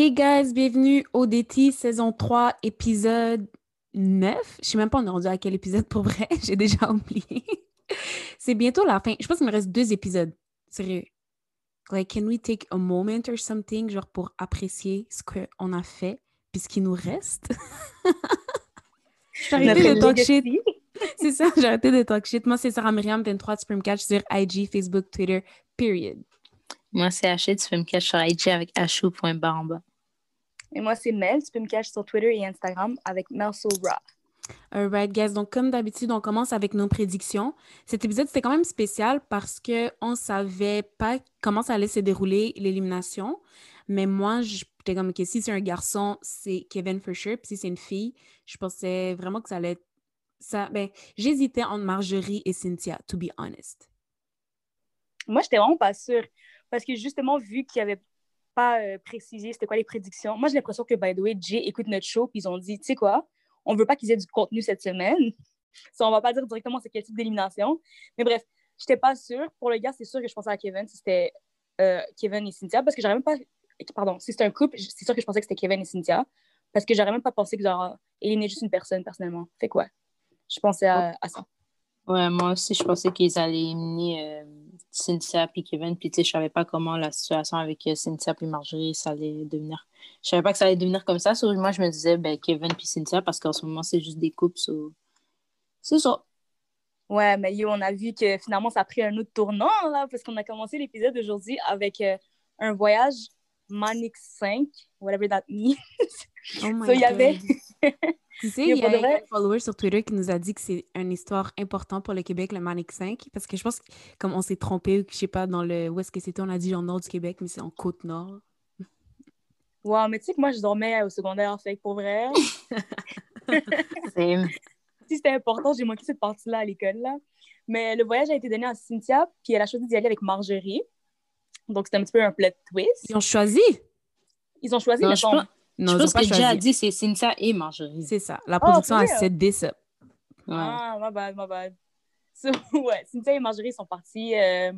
Hey guys, bienvenue au DT saison 3, épisode 9. Je sais même pas on est rendu à quel épisode pour vrai, j'ai déjà oublié. C'est bientôt la fin. Je pense qu'il me reste deux épisodes. Sérieux. Like, can we take a moment or something, genre pour apprécier ce qu'on a fait, puis ce qui nous reste? j'ai arrêté de talk shit. C'est ça, j'ai arrêté de talk shit. Moi, c'est Sarah Myriam, 23 tu peux me catch sur IG, Facebook, Twitter, period. Moi, c'est Haché, tu peux me cacher sur IG avec achou.bar en bas. Et moi, c'est Mel, tu peux me cacher sur Twitter et Instagram avec Melso-Ra. Alright, guys. Donc, comme d'habitude, on commence avec nos prédictions. Cet épisode, c'était quand même spécial parce qu'on ne savait pas comment ça allait se dérouler l'élimination. Mais moi, j'étais comme, que si c'est un garçon, c'est Kevin for sure. Puis si c'est une fille, je pensais vraiment que ça allait être. Ça, ben, j'hésitais entre Marjorie et Cynthia, to be honest. Moi, j'étais vraiment pas sûre. Parce que justement, vu qu'il n'y avait pas euh, précisé c'était quoi les prédictions, moi j'ai l'impression que, by the way, Jay écoute notre show, puis ils ont dit, tu sais quoi, on veut pas qu'ils aient du contenu cette semaine. Ça, on va pas dire directement c'est quel type d'élimination. Mais bref, j'étais pas sûre. Pour le gars, c'est sûr que je pensais à Kevin si c'était euh, Kevin et Cynthia, parce que j'aurais même pas. Pardon, si c'était un couple, c'est sûr que je pensais que c'était Kevin et Cynthia, parce que j'aurais même pas pensé que genre éliminer juste une personne personnellement. Fait quoi? Je pensais à, à ça. Ouais, moi aussi, je pensais qu'ils allaient éliminer euh, Cynthia puis Kevin. Puis, tu sais, je savais pas comment la situation avec euh, Cynthia puis Marjorie, ça allait devenir. Je savais pas que ça allait devenir comme ça. So, moi, je me disais, ben, Kevin puis Cynthia, parce qu'en ce moment, c'est juste des couples. C'est ça. Ouais, mais yo, on a vu que finalement, ça a pris un autre tournant, là, parce qu'on a commencé l'épisode d'aujourd'hui avec euh, un voyage Manix 5, whatever that means. Oh my so, il y avait. Tu sais, il y a un follower sur Twitter qui nous a dit que c'est une histoire importante pour le Québec, le Manic 5, parce que je pense que comme on s'est trompé, je sais pas, dans le où est-ce que c'était, on a dit en nord du Québec, mais c'est en côte nord. Wow, mais tu sais que moi, je dormais au secondaire, fait que pour vrai. si c'était important, j'ai manqué cette partie-là à l'école, là. Mais le voyage a été donné à Cynthia, puis elle a choisi d'y aller avec Marjorie. Donc, c'était un petit peu un plot twist. Ils ont choisi? Ils ont choisi, Non, mais je bon, pense- Non, je pense que Jay a dit c'est Cynthia et Marjorie. C'est ça. La production for a real? cédé ça. Ouais. Ah, my bad, my bad. So, ouais, Cynthia et Marjorie sont partis. euh,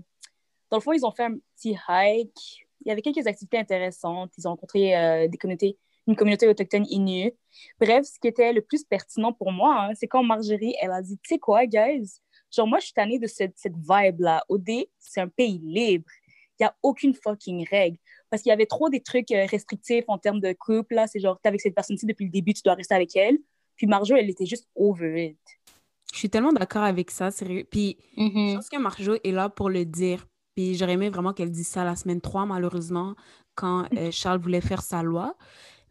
Dans le fond, ils ont fait un petit hike. Il y avait quelques activités intéressantes. Ils ont rencontré euh, des communautés, une communauté autochtone Innu. Bref, ce qui était le plus pertinent pour moi, hein, c'est quand Marjorie, elle a dit, tu sais quoi, guys? Genre, moi, je suis tannée de cette, cette vibe-là. OD, c'est un pays libre. Il n'y a aucune fucking règle. Parce qu'il y avait trop des trucs euh, restrictifs en termes de couple. Là, c'est genre, t'es avec cette personne-ci depuis le début, tu dois rester avec elle. Puis Marjo, elle était juste over it. Je suis tellement d'accord avec ça, sérieux. Puis Je Mhm. pense que Marjo est là pour le dire. Puis j'aurais aimé vraiment qu'elle dise ça la semaine 3, malheureusement, quand euh, Charles voulait faire sa loi.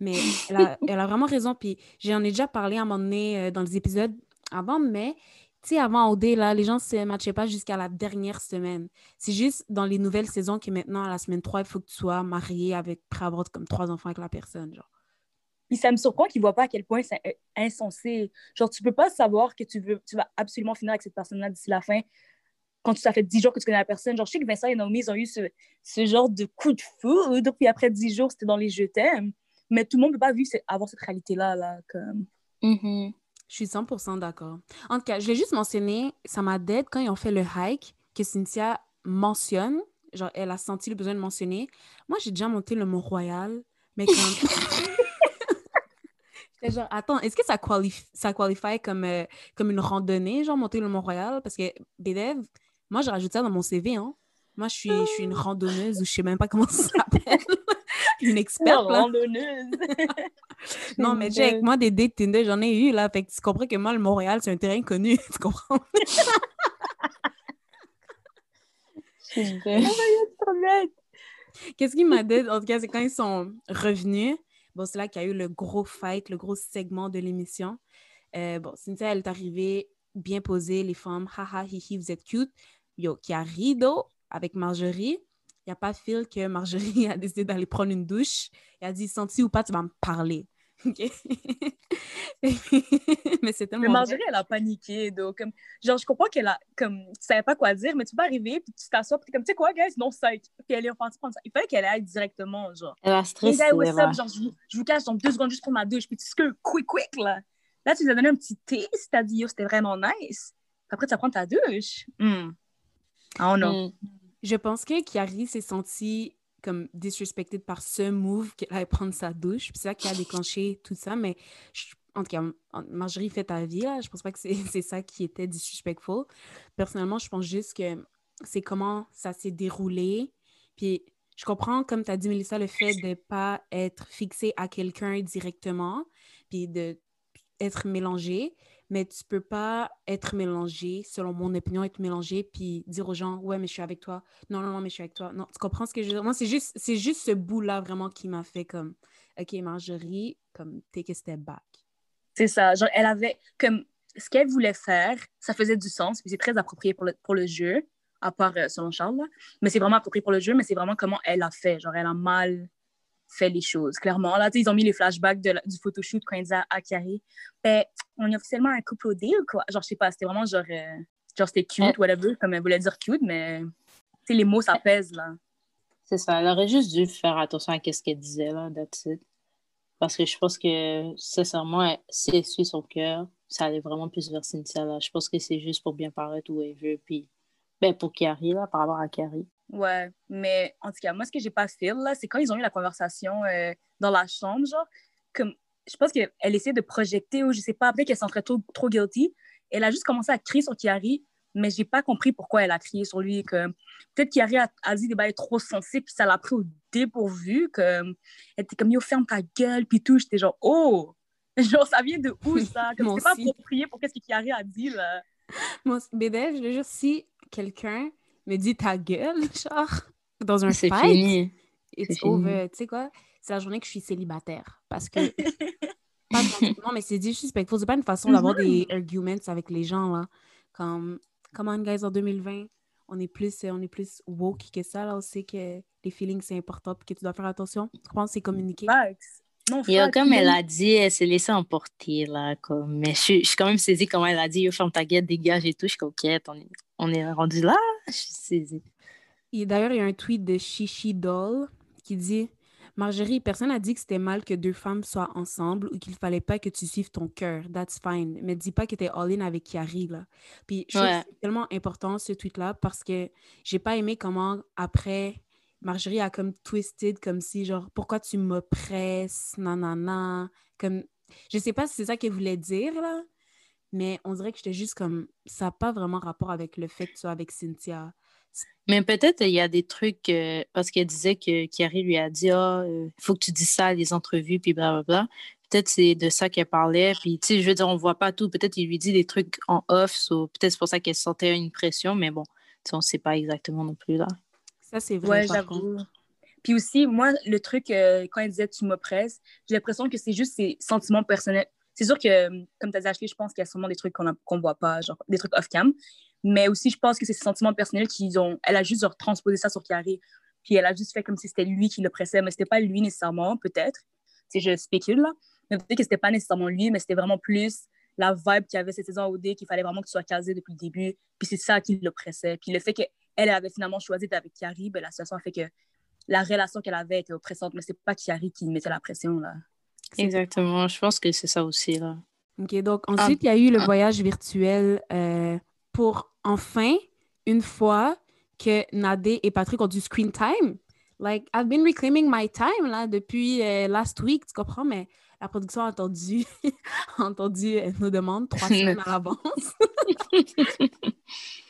Mais elle a, elle a vraiment raison. Puis j'en ai déjà parlé à un moment donné euh, dans les épisodes avant, mais tu sais, avant OD, là, les gens ne se matchaient pas jusqu'à la dernière semaine. C'est juste dans les nouvelles saisons que maintenant, à la semaine 3, il faut que tu sois marié avec, prêt à avoir comme trois enfants avec la personne. Genre. Puis ça me surprend qu'ils ne voient pas à quel point c'est euh, insensé. Genre, tu peux pas savoir que tu, veux, tu vas absolument finir avec cette personne-là d'ici la fin quand tu ça fait 10 jours que tu connais la personne. Genre, je sais que Vincent et Naomi, ils ont eu ce, ce genre de coup de foudre, puis après 10 jours, c'était dans les je t'aime. Mais tout le monde ne peut pas vivre avoir cette réalité-là. Là, comme... Mhm. Je suis 100% d'accord. En tout cas, je l'ai juste mentionné, ça m'a dead quand ils ont fait le hike que Cynthia mentionne. Genre, elle a senti le besoin de mentionner. Moi, j'ai déjà monté le Mont-Royal, mais comme... J'étais genre, attends, est-ce que ça, qualifie, ça qualifie comme, euh, comme une randonnée, genre monter le Mont-Royal? Parce que, BDEV, moi, j'ai rajouté ça dans mon CV, hein. Moi, je suis, je suis une randonneuse ou je sais même pas comment ça s'appelle. Une experte, là. randonneuse. Non, mais check, moi, des dates Tinder, j'en ai eu, là. Fait que tu comprends que moi, le Montréal, c'est un terrain connu. Tu comprends? Qu'est-ce qui m'a dit, en tout cas, c'est quand ils sont revenus. Bon, c'est là qu'il y a eu le gros fight, le gros segment de l'émission. Euh, bon, Cynthia, elle est arrivée bien posée, les femmes, haha, hihi, vous êtes cute. Yo, qui a rideau avec Marjorie. Il n'y a pas Phil que Marjorie a décidé d'aller prendre une douche. Elle a dit, senti ou pas, tu vas me parler. Mais c'est tellement. Mais Marjorie, elle a paniqué. Donc, comme, genre, je comprends qu'elle a, comme, tu savais pas quoi dire, mais tu peux arriver, puis tu t'assois, puis t'es comme, tu sais quoi, guys, non, ça. Puis elle est repartie prendre ça. Il fallait qu'elle aille directement, genre. Elle a Hey, stressé. what's up? Genre, je vous, je vous cache dans deux secondes juste pour ma douche, puis tu que quick, quick, là. Là, tu lui as donné un petit taste, t'as dit, yo, c'était vraiment nice. Après, tu vas prendre ta douche. Hmm. Ah, non. Mm. Je pense que Kiari s'est sentie comme disrespected par ce move qu'elle allait prendre sa douche. C'est ça qui a déclenché tout ça. Mais en tout cas, Marjorie fait ta vie, là. Je pense pas que c'est ça qui était disrespectful. Personnellement, je pense juste que c'est comment ça s'est déroulé. Puis je comprends, comme tu as dit, Melissa, le fait de ne pas être fixé à quelqu'un directement, puis de être mélangé, mais tu peux pas être mélangé, selon mon opinion, être mélangé, puis dire aux gens, ouais, mais je suis avec toi. Non, non, non, mais je suis avec toi. Non, tu comprends ce que je veux dire? Moi, c'est juste, juste ce bout-là vraiment qui m'a fait comme, OK, Marjorie, comme, take a step back. C'est ça. Genre, elle avait, comme, ce qu'elle voulait faire, ça faisait du sens, puis c'est très approprié pour le, pour le jeu, à part euh, selon Charles, mais c'est vraiment approprié pour le jeu, mais c'est vraiment comment elle a fait. Genre, elle a mal fait les choses, clairement. Là, ils ont mis les flashbacks de du photoshoot quand ils disaient à Carrie, ben, on est officiellement un couple au deal, quoi. Genre, je sais pas, c'était vraiment genre, euh, genre c'était cute, whatever, comme elle voulait dire cute, mais les mots, ça pèse, là. C'est ça, elle aurait juste dû faire attention à ce qu'elle disait, là, that's it. Parce que je pense que, sincèrement, si elle suit son cœur, ça allait vraiment plus vers Cynthia, là. Je pense que c'est juste pour bien paraître où elle veut, puis, ben, pour Carrie, là, par rapport à Carrie. Ouais, mais en tout cas, moi, ce que j'ai pas fait, là, c'est quand ils ont eu la conversation euh, dans la chambre, genre, comme, je pense qu'elle essayait de projeter ou je sais pas, peut-être qu'elle s'entrait trop, trop guilty. Elle a juste commencé à crier sur Kiari, mais j'ai pas compris pourquoi elle a crié sur lui. Que peut-être Kiari a, a, dit des bails trop sensés, puis ça l'a pris au dépourvu. Que, elle était comme, yo, ferme ta gueule, puis tout. J'étais genre, oh! Genre, ça vient de où, ça? Comme, c'est pas approprié pour qu'est-ce que Kiari a dit, là. Moi, BDF, je veux dire, si quelqu'un me dit ta gueule, genre, dans un fight, fini. it's over. Tu sais quoi? C'est la journée que je suis célibataire. Parce que. pas non, mais c'est disrespectful. C'est pas une façon d'avoir des mm-hmm. arguments avec les gens, là. Comme, come on, guys, en 2020, on est plus, on est plus woke que ça. Là, on sait que les feelings, c'est important et que tu dois faire attention. Tu comprends? C'est communiquer. Non, Yo, comme elle a dit, elle s'est laissée emporter, là. Comme... Mais je, suis quand même saisie comment elle a dit, yo, ferme ta gueule, dégage et tout. Je suis coquette. On est, on est rendu là. Je suis saisie. D'ailleurs, il y a un tweet de Shishi Doll qui dit Marjorie, personne n'a dit que c'était mal que deux femmes soient ensemble ou qu'il fallait pas que tu suives ton cœur. That's fine. Mais dis pas que t'es all-in avec Kiari, là. Puis je trouve que c'est tellement important, ce tweet-là, parce que j'ai pas aimé comment, après, Marjorie a comme twisted, comme si, genre, pourquoi tu m'oppresses, nanana. Comme, je sais pas si c'est ça qu'elle voulait dire, là, mais on dirait que j'étais juste comme, ça n'a pas vraiment rapport avec le fait que tu sois avec Cynthia. Mais peut-être il y a des trucs, euh, parce qu'elle disait que Carrie lui a dit il ah, euh, faut que tu dises ça à les entrevues, puis blablabla. Peut-être c'est de ça qu'elle parlait. Puis, tu sais, je veux dire, on voit pas tout. Peut-être il lui dit des trucs en off. peut-être c'est pour ça qu'elle sentait une pression, mais bon, on ne sait pas exactement non plus là. Ça, c'est vrai. Ouais, j'avoue. Puis aussi, moi, le truc, euh, quand elle disait tu m'oppresses, j'ai l'impression que c'est juste ses sentiments personnels. C'est sûr que, comme tu as dit, je pense qu'il y a sûrement des trucs qu'on ne voit pas, genre des trucs off-cam. Mais aussi, je pense que c'est ses sentiments personnels qu'ils ont. Elle a juste transposé ça sur Carrie. Puis elle a juste fait comme si c'était lui qui le pressait, mais c'était pas lui nécessairement, peut-être. Si je spécule là. Mais peut-être que c'était pas nécessairement lui, mais c'était vraiment plus la vibe qu'il y avait cette saison OD, qu'il fallait vraiment que tu sois casé depuis le début. Puis c'est ça qui le pressait. Puis le fait qu'elle avait finalement choisi d'être avec Carrie, ben, la situation a fait que la relation qu'elle avait était oppressante, mais c'est pas Carrie qui mettait la pression là. Exactement, je pense que c'est ça aussi là. OK, donc ensuite, il y a eu le voyage virtuel euh, pour enfin, une fois que Nadé et Patrick ont du screen time. Like, I've been reclaiming my time là, depuis euh, last week, tu comprends? Mais la production a entendu, entendu euh, nos demandes trois semaines à l'avance.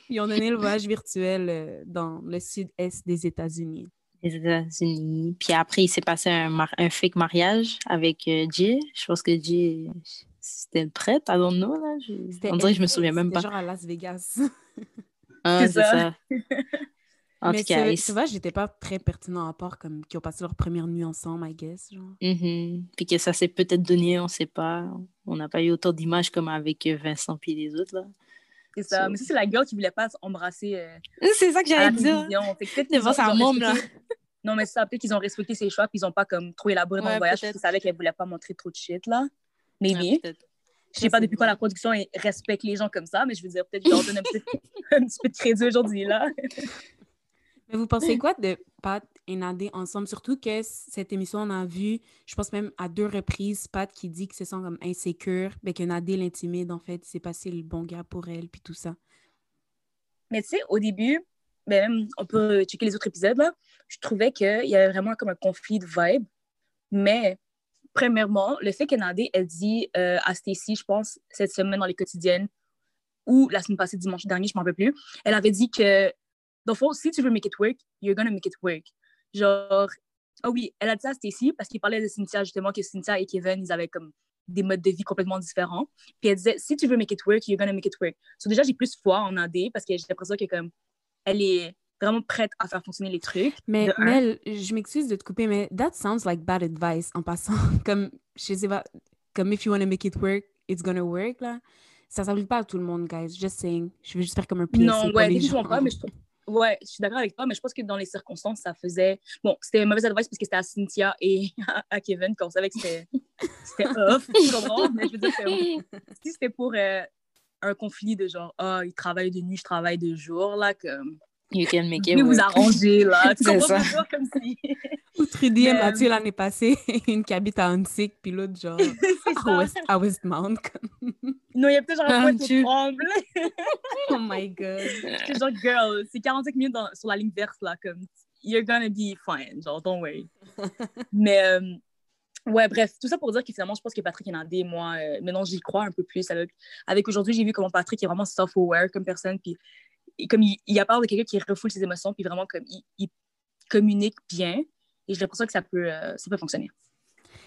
Ils ont donné le voyage virtuel euh, dans le sud-est des États-Unis. Les États-Unis. Puis après, il s'est passé un, un, fake mariage avec Jay. Je pense que Jay c'était le prêtre, I don't know, là. On dirait que je me souviens même pas. genre à Las Vegas. ah, c'est ça. en Mais tout cas, tu vois, j'étais pas très pertinent à part comme qui ont passé leur première nuit ensemble, I guess. Genre. Mm-hmm. Puis que ça s'est peut-être donné, on sait pas. On n'a pas eu autant d'images comme avec Vincent puis les autres, là. C'est ça. Mais c'est la girl qui voulait pas embrasser. Euh, c'est ça que j'allais dire. Devant sa môme, là. Non, mais ça, peut-être qu'ils ont respecté ses choix, puis ils ont pas comme trop élaboré dans le voyage, parce qu'ils savaient qu'elle voulait pas montrer trop de shit, là. Mais oui. Je sais pas depuis quand la production respecte les gens comme ça, mais je veux dire, peut-être que je leur donne un petit, un petit peu de crédit aujourd'hui, là. mais vous pensez quoi de Pat et Nadé ensemble? Surtout que cette émission, on a vu, je pense même à deux reprises, Pat qui dit que se sent comme insécure, mais que Nadé l'intimide, en fait, c'est passé le bon gars pour elle, puis tout ça. Mais tu sais, au début, ben, on peut checker les autres épisodes, là, je trouvais qu'il y avait vraiment comme un conflit de vibe. Mais, premièrement, le fait que Nadé, elle dit euh, à Stacy, je pense, cette semaine dans les quotidiennes, ou la semaine passée, dimanche dernier, je ne m'en rappelle plus, elle avait dit que, dans le fond, si tu veux make it work, you're gonna make it work. Genre, ah oui, elle a dit ça à Stacy parce qu'il parlait de Cynthia, justement, que Cynthia et Kevin, ils avaient comme des modes de vie complètement différents. Puis elle disait, si tu veux make it work, you're gonna make it work. So déjà, j'ai plus foi en Nadé parce que j'ai l'impression que comme, elle est vraiment prête à faire fonctionner les trucs. Mais Mel, je m'excuse de te couper, mais that sounds like bad advice en passant. comme, je sais pas, comme if you want to make it work, it's gonna work, là. Ça s'applique pas à tout le monde, guys. Just saying. Je veux juste faire comme un PSC Non, ouais, définitivement pas, mais je Ouais, je suis d'accord avec toi, mais je pense que dans les circonstances, ça faisait. Bon, c'était mauvaise advice parce que c'était à Cynthia et à Kevin qu'on savait que c'était off, mais je veux dire que si c'était pour euh, un conflit de genre, ah, oh, il travaille de nuit, je travaille de jour, là, comme. You can make it vous arranger, là. Tu comprends ça. comme si. Ou Trudy et Mathieu l'année passée, une qui habite à Hansik, puis l'autre, genre, à, West, à Westmount. non, il y a peut-être genre un point tout tremble. oh my god. C'est genre, girl, c'est 45 minutes dans, sur la ligne verte, là, comme, you're gonna be fine, genre, don't worry. Mais, euh, ouais, bref, tout ça pour dire que finalement, je pense que Patrick Nandé, moi, euh, maintenant, j'y crois un peu plus. Avec, avec aujourd'hui, j'ai vu comment Patrick est vraiment self-aware comme personne, puis comme il, il a peur de quelqu'un qui refoule ses émotions, puis vraiment comme il, communique bien. Et j'ai l'impression que ça peut, euh, ça peut fonctionner.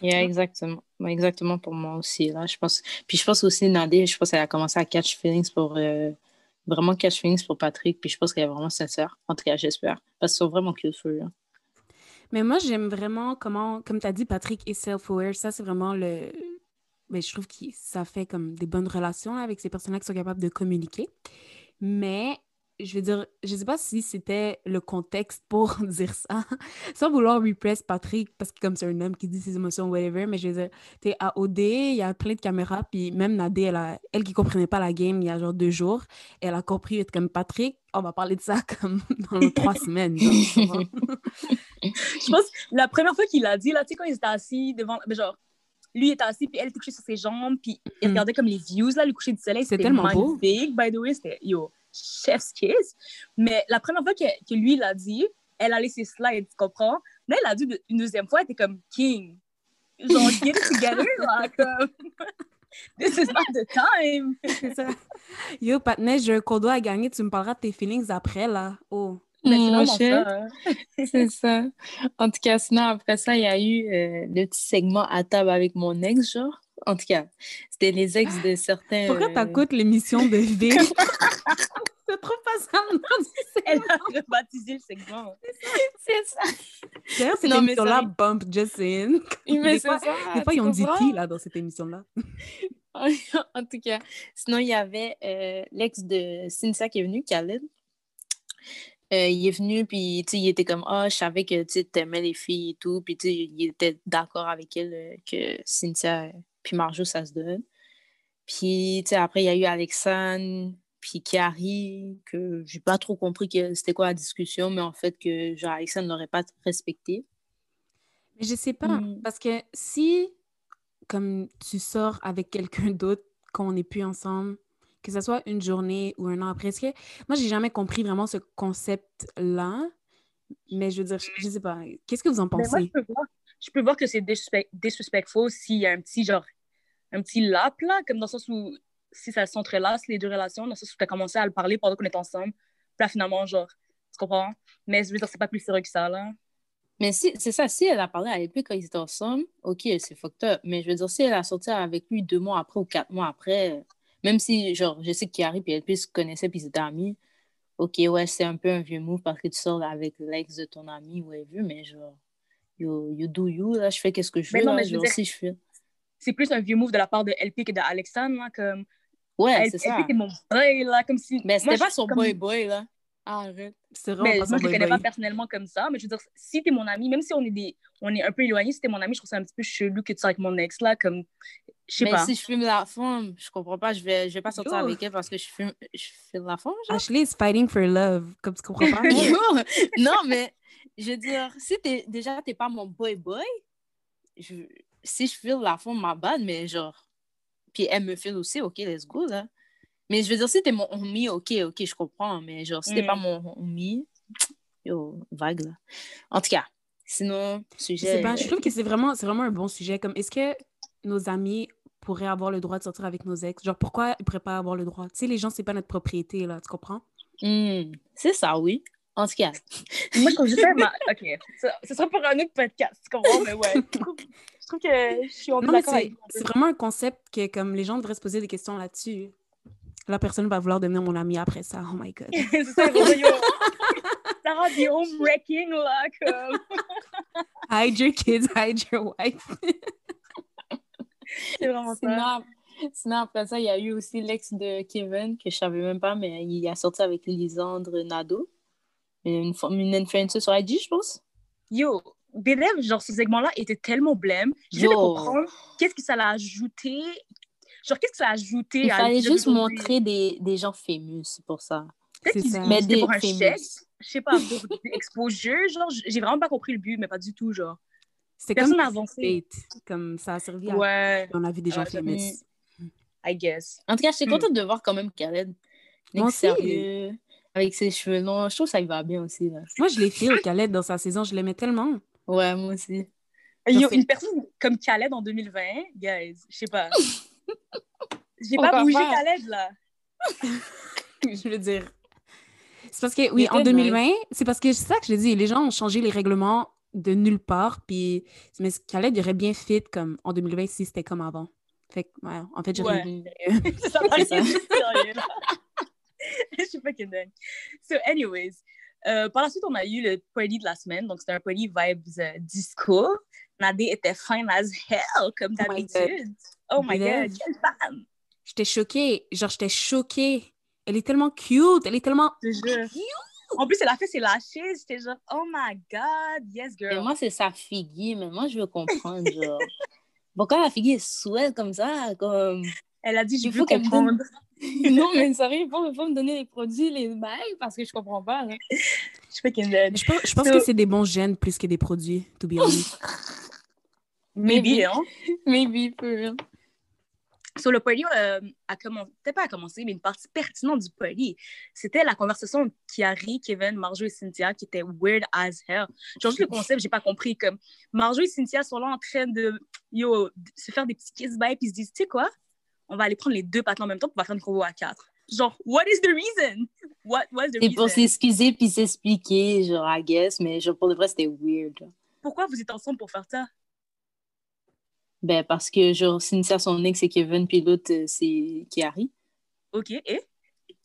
Yeah, exactement. Exactement pour moi aussi. Là, je pense... Puis je pense aussi, Nadé, je pense qu'elle a commencé à catch feelings pour. Euh, vraiment catch feelings pour Patrick. Puis je pense qu'elle est vraiment sincère. En tout cas, j'espère. Parce qu'ils sont vraiment cute for Mais moi, j'aime vraiment comment, comme tu as dit, Patrick est self-aware. Ça, c'est vraiment le. Mais je trouve que ça fait comme des bonnes relations avec ces personnes-là qui sont capables de communiquer. Mais je veux dire, je sais pas si c'était le contexte pour dire ça, sans vouloir repress Patrick, parce que comme c'est un homme qui dit ses émotions, whatever, mais je veux dire, t'es à OD, il y a plein de caméras, puis même Nadé, elle, a, elle qui comprenait pas la game il y a genre deux jours, elle a compris, être comme Patrick, on va parler de ça comme dans les trois semaines. je pense, la première fois qu'il l'a dit, là, tu sais, quand il était assis devant, genre, lui était assis, puis elle était couchée sur ses jambes, puis il mm. regardait comme les views, là, le coucher du soleil, c'était tellement magnifique, beau. by the way, c'était, yo, chef's kiss. Mais la première fois que, que lui l'a dit, elle a laissé slide, tu comprends? Mais elle a dit une deuxième fois, elle était comme king. Genre, get it together, là, comme. This is not the time. C'est ça. Yo, Patnais, j'ai un cadeau à gagner, tu me parleras de tes feelings après, là. Oh. Mais c'est ça. Hein. c'est ça. En tout cas, sinon, après ça, il y a eu euh, le petit segment à table avec mon ex, genre. En tout cas, c'était les ex de certains. Pourquoi euh... t'écoutes l'émission de V? C'est trop pas ça. Elle a rebaptisé le segment. C'est ça. D'ailleurs, cette émission-là, Bump Just In. Mais des, fois, ça, des fois, ils ont dit qui là, dans cette émission-là? en tout cas, sinon, il y avait euh, l'ex de Cynthia qui est venu, Khaled. Euh, il est venu, puis il était comme Ah, oh, je savais que tu aimais les filles et tout. Puis il était d'accord avec elle euh, que Cynthia puis Marjo, ça se donne. Puis après, il y a eu Alexandre, puis Carrie, que j'ai pas trop compris que c'était quoi la discussion, mais en fait que genre Alexandre n'aurait pas respecté. Mais je sais pas, mm. parce que si, comme tu sors avec quelqu'un d'autre quand on n'est plus ensemble, que ce soit une journée ou un an après, que moi, j'ai jamais compris vraiment ce concept-là, mais je veux dire, je, sais pas, qu'est-ce que vous en pensez? Moi, je, peux voir, je, peux voir, que c'est disrespectful s'il y a un petit genre, un petit lap, là, comme dans le sens où si ça s'entrelace, les deux relations, dans le sens où tu as commencé à le parler pendant qu'on est ensemble. Puis là, finalement, genre, tu comprends? Mais je veux dire, c'est pas plus sérieux que ça, là. Mais si, c'est ça, si elle a parlé avec lui quand ils étaient ensemble, ok, c'est fucked up. Mais je veux dire, si elle a sorti avec lui deux mois après ou quatre mois après, même si, genre, je sais qu'Yari et elle se connaissaient puis ils étaient amis, ok, ouais, c'est un peu un vieux move parce que tu sors avec l'ex de ton ami, ouais, vu, mais genre, you, you do you, là, je fais qu'est-ce que je veux, non, mais genre, si je fais. C'est plus un vieux move de la part de LP que d'Alexandre, là, comme Ouais, c'est ça. Mon boy, là, comme si. Mais c'était pas son boy-boy, là. arrête. C'est vraiment mais pas moi, je ne connais pas personnellement comme ça, mais je veux dire, si t'es mon ami, même si on est, des, on est un peu éloigné, si t'es mon ami, je trouve ça un petit peu chelou que tu sois avec mon ex, là, comme. Je sais mais pas. si je fume la femme, je comprends pas, je vais, je vais pas sortir Yo. avec elle parce que je fume, je fume la femme, genre. Ashley is fighting for love, comme tu comprends pas. non, mais je veux dire, si es, déjà t'es pas mon boy-boy, si je file la femme, ma bad, mais genre. Puis elle me file aussi, ok, let's go, là. Mais je veux dire, si t'es mon homie, ok, ok, je comprends. Mais genre, si t'es pas mm. mon homie, yo, vague, là. En tout cas, sinon, Je sujet... pas, je trouve que c'est vraiment, c'est vraiment un bon sujet. Comme, est-ce que nos amis pourraient avoir le droit de sortir avec nos ex? Genre, pourquoi ils pourraient pas avoir le droit? Tu sais, les gens, c'est pas notre propriété, là, tu comprends? Hmm, c'est ça, oui. En tout cas, Moi, quand je fais ma. Ok, ça, ce sera pour un autre podcast, tu comprends? Mais ouais, je trouve, trouve que je suis en Non, mais d'accord c'est avec toi. c'est vraiment un concept que, comme, les gens devraient se poser des questions là-dessus. La personne va vouloir devenir mon ami après ça. Oh my God. c'est ça, yo. Ça rend du home wrecking, là, comme. Hide your kids, hide your wife. C'est vraiment ça. sinon, sinon, après ça, il y a eu aussi l'ex de Kevin, que je savais même pas, mais il a sorti avec Lisandre Nadeau. Une, une influenceuse sur IG, je pense. Yo, BDM, genre, ce segment-là était tellement blême. De Yo. comprendre qu'est-ce que ça l'a ajouté. Genre, qu'est-ce que ça a ajouté Il à fallait juste montrer des, des gens fameux, c'est pour ça. Peut-être C'est qu'ils des pour un famous. chèque. Je sais pas, pour exposure. Genre, j'ai vraiment pas compris le but, mais pas du tout, genre. Personne comme avancé. Comme ça a servi à... Ouais, On a vu des gens Ouais, j'avoue. famous. I guess. En tout cas, j'étais Hmm. contente de voir quand même Khaled. Moi sérieux, avec ses cheveux longs. Je trouve que ça y va bien aussi, là. Moi, je l'ai fait au Khaled dans sa saison. Je l'aimais tellement. Ouais, moi aussi. Yo, une personne comme Khaled en 2020, guys, je sais pas. J'ai pas bougé faire. Khaled, là. je veux dire. C'est parce que, oui, en était 2020, c'est parce que c'est ça que je l'ai dit, les gens ont changé les règlements de nulle part, puis mais Khaled il aurait bien fit comme en 2020 si c'était comme avant. Fait que, ouais, en fait, j'ai Ouais. rien- ça sérieux, là. Je suis pas dingue. So, anyways, euh, par la suite, on a eu le party de la semaine. Donc, c'était un party vibes euh, disco. Nadé était fine as hell, comme Oh my d'habitude. Oh my god, quelle femme! J'étais choquée, genre j'étais choquée. Elle est tellement cute, elle est tellement... Je te jure. En plus, elle a fait ses lâchés. J'étais genre, oh my god, yes, Et girl. moi, c'est sa figure, mais moi, je veux comprendre, genre. Pourquoi la figure est swell comme ça? Comme... Elle a dit, je veux comprendre. non, mais sérieux, il faut me donner les produits, les bails, parce que je comprends pas, là. Je pas. Je pense, je pense So- que c'est des bons gènes plus que des produits, to be honest. Maybe, hein? Maybe, for real. So, le party euh, a commencé, peut-être pas à commencer, mais une partie pertinente du party, c'était la conversation de Kiari, Kevin, Marjo et Cynthia qui était weird as hell. Genre, juste le concept, j'ai pas compris. Comme Marjo et Cynthia sont là en train de yo, se faire des petits kiss bye puis ils se disent, tu sais quoi, on va aller prendre les deux patins en même temps puis on va faire une combo à quatre. Genre, what is the reason? What was the C'est pour reason? s'excuser puis s'expliquer, genre, I guess, mais genre, pour de vrai, c'était weird. Pourquoi vous êtes ensemble pour faire ça? Ben, parce que, genre, Cynthia, son ex, c'est Kevin, puis l'autre, euh, c'est Kiari. Ok, et?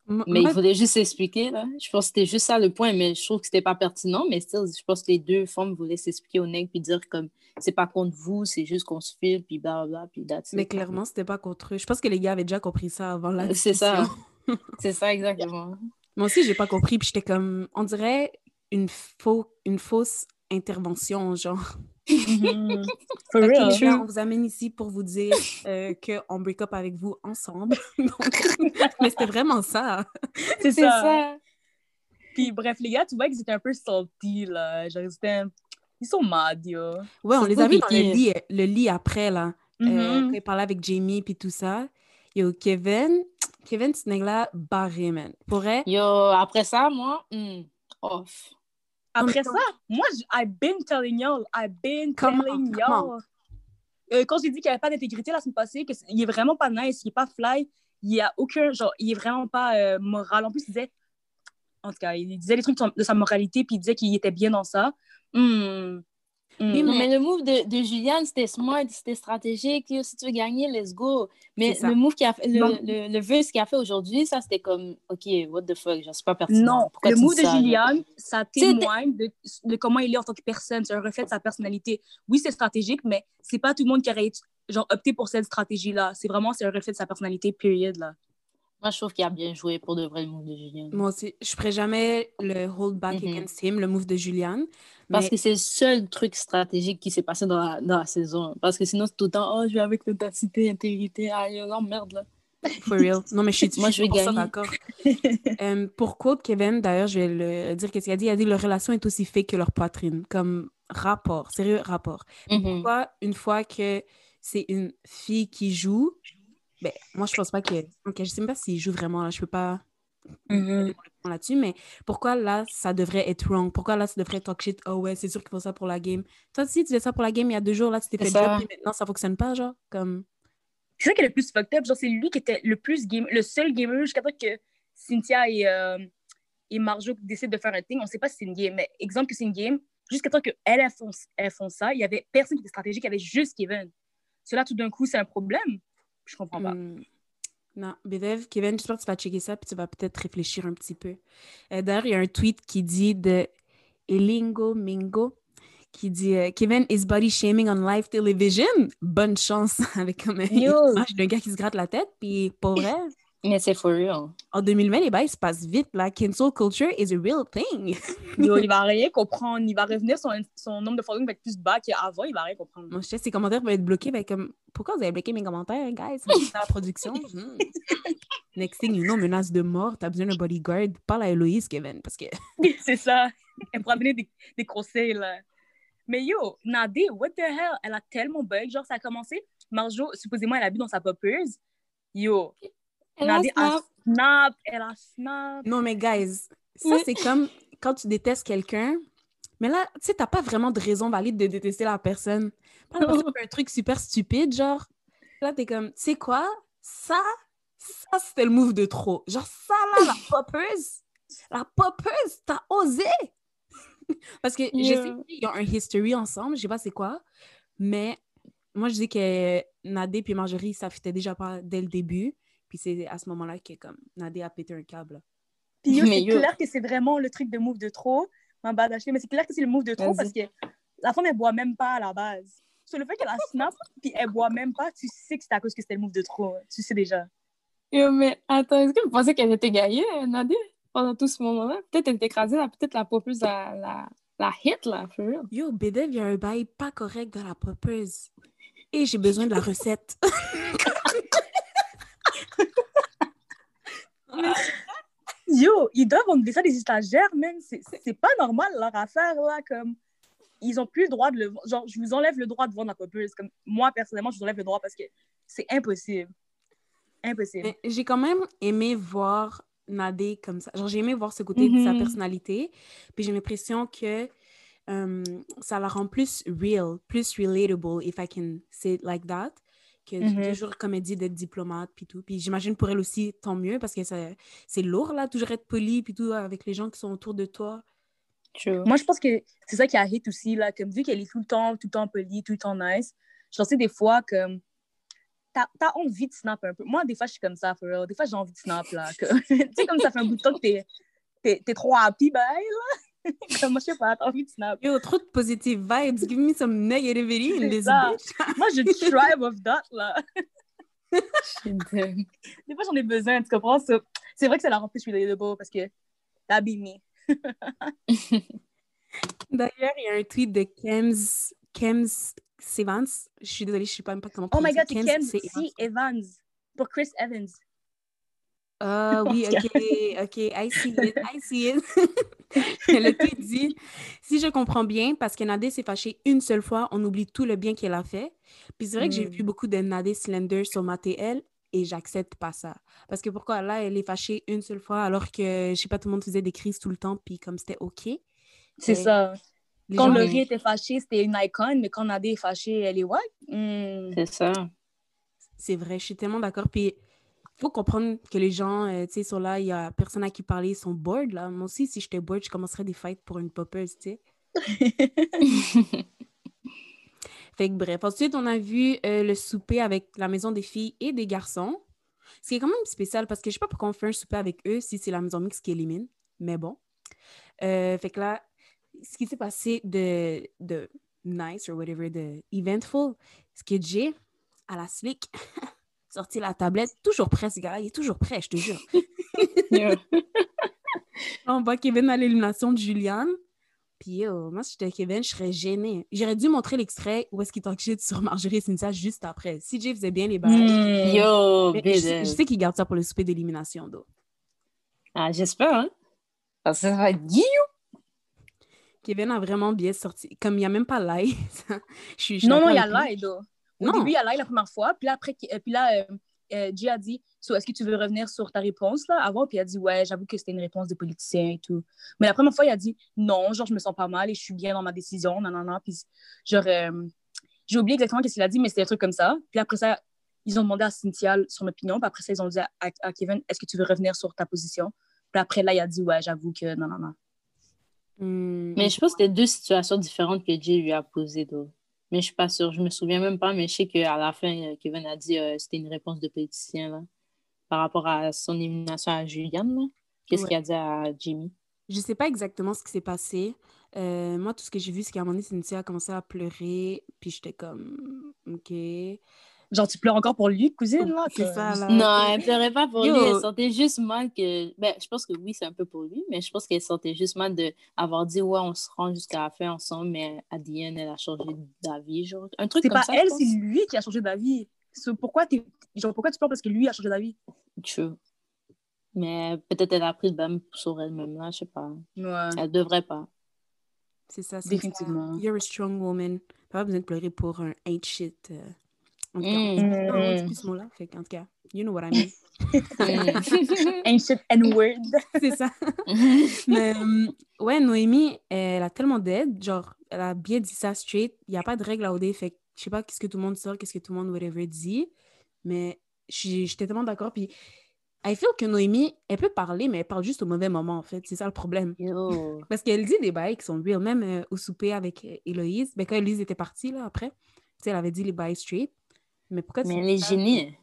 M- Mais moi, il voulait juste s'expliquer, là. Je pense que c'était juste ça le point, mais je trouve que c'était pas pertinent. Mais still, je pense que les deux femmes voulaient s'expliquer au nègre puis dire comme c'est pas contre vous, c'est juste qu'on se file, puis blablabla, puis that's it. mais clairement, c'était pas contre eux. Je pense que les gars avaient déjà compris ça avant la C'est ça. C'est ça, exactement. Moi aussi, j'ai pas compris, puis j'étais comme... On dirait une, faux, une fausse intervention, genre. Mhm. For real. gars, on vous amène ici pour vous dire euh, qu'on break up avec vous ensemble. Donc, mais c'était vraiment ça. C'est C'est ça. ça. Puis bref, les gars, tu vois qu'ils étaient un peu salty, là. Genre, ils étaient... Ils sont mad, yo. Ouais, on C'est les a vus dans le lit, le lit après, là. Euh, Mhm. quand il parlait avec Jamie puis tout ça. Yo, Kevin, Kevin, ce nègre-là, barré, man. Pourrait. Yo, après ça, moi, hmm, off. Après ça, moi, I've been telling y'all, I've been Comment? telling y'all. Euh, quand j'ai dit qu'il n'y avait pas d'intégrité la semaine passée, qu'il est vraiment pas nice, il est pas fly, il y a aucun, genre, il est vraiment pas euh, moral. En plus, il disait, en tout cas, il disait des trucs de sa moralité, puis il disait qu'il était bien dans ça. Hmm. Hmm. Oui, Non, mais- mais le move de, de Juliane, c'était smart, c'était stratégique. Si tu veux gagner, let's go. Mais le move qui a fait, le, Non. le, le verse qu'il a fait aujourd'hui, ça, c'était comme, OK, what the fuck, genre, c'est pas pertinent. Non, Pourquoi le dis de ça? Juliane, ça témoigne de, de comment il est en tant que personne. C'est un reflet de sa personnalité. Oui, c'est stratégique, mais c'est pas tout le monde qui aurait genre, opté pour cette stratégie-là. C'est vraiment c'est un reflet de sa personnalité, period. Là. Moi, je trouve qu'il a bien joué pour de vrai le move de Juliane. Moi aussi, je ferais jamais le hold back Mhm. against him, le move de Juliane. Parce que c'est le seul truc stratégique qui s'est passé dans la, dans la saison. Parce que sinon, c'est tout le temps, oh, je vais avec l'audacité, intégrité. Ah, non, merde, là. For real. Non, mais je suis, Moi, je suis je vais 100% gagner. d'accord. Euh, pour quote Kevin, d'ailleurs, je vais le dire qu'est-ce qu'il a dit. Il a dit leur relation est aussi fake que leur poitrine. Comme rapport, sérieux rapport. Mhm. Pourquoi, une fois que c'est une fille qui joue, ben, moi, je pense pas que. Ok, je sais même pas s'il joue vraiment, là. Je peux pas. Mhm. là-dessus, mais pourquoi là, ça devrait être wrong? Pourquoi là, ça devrait être talk shit? Oh ouais, c'est sûr qu'ils font ça pour la game. Toi, si tu faisais ça pour la game il y a deux jours, là, tu t'es fait job, puis maintenant, ça fonctionne pas, genre, comme... C'est ça qui est le plus fucked up. Genre, c'est lui qui était le plus game, le seul gamer jusqu'à temps que Cynthia et, euh, et Marjo décident de faire un thing. On sait pas si c'est une game, mais exemple que c'est une game, jusqu'à temps qu'elles elles font, elles font ça, il y avait personne qui était stratégique, il y avait juste Kevin. Cela, tout d'un coup, c'est un problème. Je comprends pas. Hmm. Non, Bedev, Kevin, j'espère que tu vas checker ça, puis tu vas peut-être réfléchir un petit peu. Euh, D'ailleurs, il y a un tweet qui dit de Elingo Mingo, qui dit euh, Kevin is body shaming on live television? Bonne chance avec comme Yo. image d'un gars qui se gratte la tête, puis pour Mais c'est for real. en 2020, les bails se passent vite. La cancel culture is a real thing. Yo, il va rien comprendre. Il va revenir, son, son nombre de following va être plus bas qu'avant. Il va rien comprendre. Moi, je sais, ses commentaires vont être bloqués. ben, comme, pourquoi vous avez bloqué mes commentaires, guys? C'est la production. Hmm. Next thing you know, menace de mort, t'as besoin d'un bodyguard. Parle à Héloïse, Kevin, parce que c'est ça. Elle pourra donner des, des conseils, là. Mais yo, Nadé, what the hell? Elle a tellement bug. Genre, ça a commencé. Marjo, supposément, elle a bu dans sa popeuse. Yo, Elle a snap. Elle a snap. Non, mais guys, ça, c'est comme quand tu détestes quelqu'un. Mais là, tu sais, t'as pas vraiment de raison valide de détester la personne. Pas un truc super stupide, genre. Là, t'es comme, tu sais quoi? Ça, ça, c'était le move de trop. Genre, ça, là, la poppeuse, la poppeuse, t'as osé! parce que je sais qu'ils ont un history ensemble, je sais pas c'est quoi, mais moi, je dis que Nadé puis Marjorie, ça fitait déjà pas dès le début. Puis c'est à ce moment-là que, comme, Nadé a pété un câble. Puis c'est clair que c'est vraiment le truc de move de trop. Ma bad acheté, mais c'est clair que c'est le move de trop parce que la femme, elle boit même pas à la base. Sur le fait qu'elle a snap, puis elle boit même pas, tu sais que c'est à cause que c'était le move de trop. Tu sais déjà. Yo, mais attends, est-ce que vous pensez qu'elle était gaillée, Nadia, pendant tout ce moment-là? Peut-être elle était écrasée, là, peut-être la popeuse, la, la, la hit, là, for real. Yo, Bedev, il y a un bail pas correct dans la poppeuse. Et j'ai besoin de la recette. Yo, ils doivent enlever ça des stagiaires, même. C'est pas normal leur affaire, là. Comme, ils ont plus le droit de le Genre, je vous enlève le droit de vendre la popeuse. Comme, moi, personnellement, je vous enlève le droit parce que c'est impossible. Impossible. J'ai quand même aimé voir Nadé comme ça. Genre, j'ai aimé voir ce côté de sa Mhm. personnalité. Puis j'ai l'impression que euh, ça la rend plus real, plus relatable, if I can say it like that. Que Mhm. toujours, comme elle dit, d'être diplomate, puis tout. Puis j'imagine pour elle aussi, tant mieux, parce que ça- c'est lourd, là, toujours être poli, puis tout, avec les gens qui sont autour de toi. True. Moi, je pense que c'est ça qui a hit aussi, là. Comme, vu qu'elle est tout le temps, tout le temps polie, tout le temps nice, j'en sais des fois, comme, t'as as envie de snap un peu. Moi, des fois, je suis comme ça, for real. Des fois, j'ai envie de snap, là. Tu sais, comme ça fait un bout de temps que t'es t'es- t'es trop happy, bye, là. comme, moi, je sais pas, t'as envie de snap. Yo, trop de positive vibes. Give me some negativity in this bitch. Moi, je thrive of that, là. Je suis dead. Des fois, j'en ai besoin, tu comprends? C'est vrai que ça la rend plus relatable parce que be me. D'ailleurs, il y a un tweet de Kems, Kems Sevans. Je suis désolée, je ne sais pas même pas comment Oh my god, c'est c'est C. Evans. Pour Chris Evans. Ah oui, ok, ok, I see it, I see it. le tweet dit Si je comprends bien, parce que Nadé s'est fâchée une seule fois, on oublie tout le bien qu'elle a fait. Puis c'est vrai que j'ai Mm. vu beaucoup de Nadé Slender sur ma TL et j'accepte pas ça. Parce que pourquoi là, elle est fâchée une seule fois alors que, je sais pas, tout le monde faisait des crises tout le temps, puis comme c'était ok. C'est ça. Quand gens- Laurie était fâchée, c'était une icône, mais quand Nadé est fâchée, elle est what? Hmm. C'est ça. C'est vrai, je suis tellement d'accord. Puis, faut comprendre que les gens, euh, tu sais, sont là, il y a personne à qui parler, ils sont bored, là. Moi aussi, si j'étais bored, je commencerais des fights pour une poppeuse, tu sais. Fait que bref, ensuite, on a vu euh, le souper avec la maison des filles et des garçons. Ce qui est quand même spécial parce que je sais pas pourquoi on fait un souper avec eux si c'est la maison mixte qui élimine. Mais bon. Euh, fait que là, ce qui s'est passé de, de nice or whatever, de eventful, c'est que Jay, à la slick, sorti la tablette, toujours prêt, ce gars-là, il est toujours prêt, je te jure. On voit Kevin à l'élimination de Juliane. Puis yo, moi, si j'étais Kevin, je serais gênée. J'aurais dû montrer l'extrait où est-ce qu'il talk shit sur Marjorie et Cynthia juste après. Si Jay faisait bien les bails. Hmm. Yo, je, je sais qu'il garde ça pour le souper d'élimination, d'eau. Ah, j'espère, hein? Parce que ça va être guillou. Kevin a vraiment bien sorti. Comme il n'y a même pas l'ail. Non, non, il y a l'ail, though. Au Non. début, il y a la première fois, puis là, après, euh, puis là euh, euh, Jay a dit so, Est-ce que tu veux revenir sur ta réponse là, avant? Puis il a dit Ouais, j'avoue que c'était une réponse de politicien et tout. Mais la première fois, il a dit Non, genre, je me sens pas mal et je suis bien dans ma décision. Non, non, non. Puis, genre, euh, j'ai oublié exactement ce qu'il a dit, mais c'était un truc comme ça. Puis après ça, ils ont demandé à Cynthia son opinion. Puis après ça, ils ont dit à, à Kevin Est-ce que tu veux revenir sur ta position? Puis après, là, il a dit Ouais, j'avoue que non, non, non. Hmm. Mais je pense que c'était deux situations différentes que Jay lui a posées. donc. Mais je suis pas sûre. Je me souviens même pas, mais je sais qu'à la fin, euh, Kevin a dit euh, c'était une réponse de politicien là, par rapport à son élimination à Juliane. là. Qu'est-ce Ouais. qu'il a dit à Jimmy? Je sais pas exactement ce qui s'est passé. Euh, moi, tout ce que j'ai vu, c'est qu'à un moment donné, Cynthia a commencé à pleurer. Puis j'étais comme, OK. Genre, tu pleures encore pour lui, cousine, là comme- ça, là. Non, elle pleurait pas pour Yo. lui. Elle sentait juste mal que. Ben, je pense que oui, c'est un peu pour lui, mais je pense qu'elle sentait juste mal d'avoir dit ouais, on se rend jusqu'à la fin ensemble, mais end, elle a changé d'avis. Genre, un truc C'est comme pas ça. elle, c'est lui qui a changé d'avis. So, pourquoi, genre, pourquoi tu pleures parce que lui a changé d'avis? True. Mais peut-être elle a pris le bain sur elle-même, là, je sais pas. Ouais. Elle devrait pas. C'est ça, c'est Définitivement. You're a strong woman. Pas besoin de pleurer pour un hate shit. euh, En tout cas, plus ce mot-là. Fait qu'en tout cas, you know what I mean. Mm. Ancient N-word. c'est ça. Mais euh, ouais, Noémie, elle a tellement d'aide. Genre, elle a bien dit ça straight. Il n'y a pas de règle à OD. Fait que je sais pas qu'est-ce que tout le monde sort, qu'est-ce que tout le monde, whatever, dit. Mais j'étais tellement d'accord. Puis, I feel que Noémie, elle peut parler, mais elle parle juste au mauvais moment, en fait. C'est ça le problème. Yo. Parce qu'elle dit des bails qui sont real. Même euh, au souper avec euh, Héloïse, ben, quand Héloïse était partie, là, après, tu sais, elle avait dit les bails straight. Mais pourquoi tu Mais elle est génie.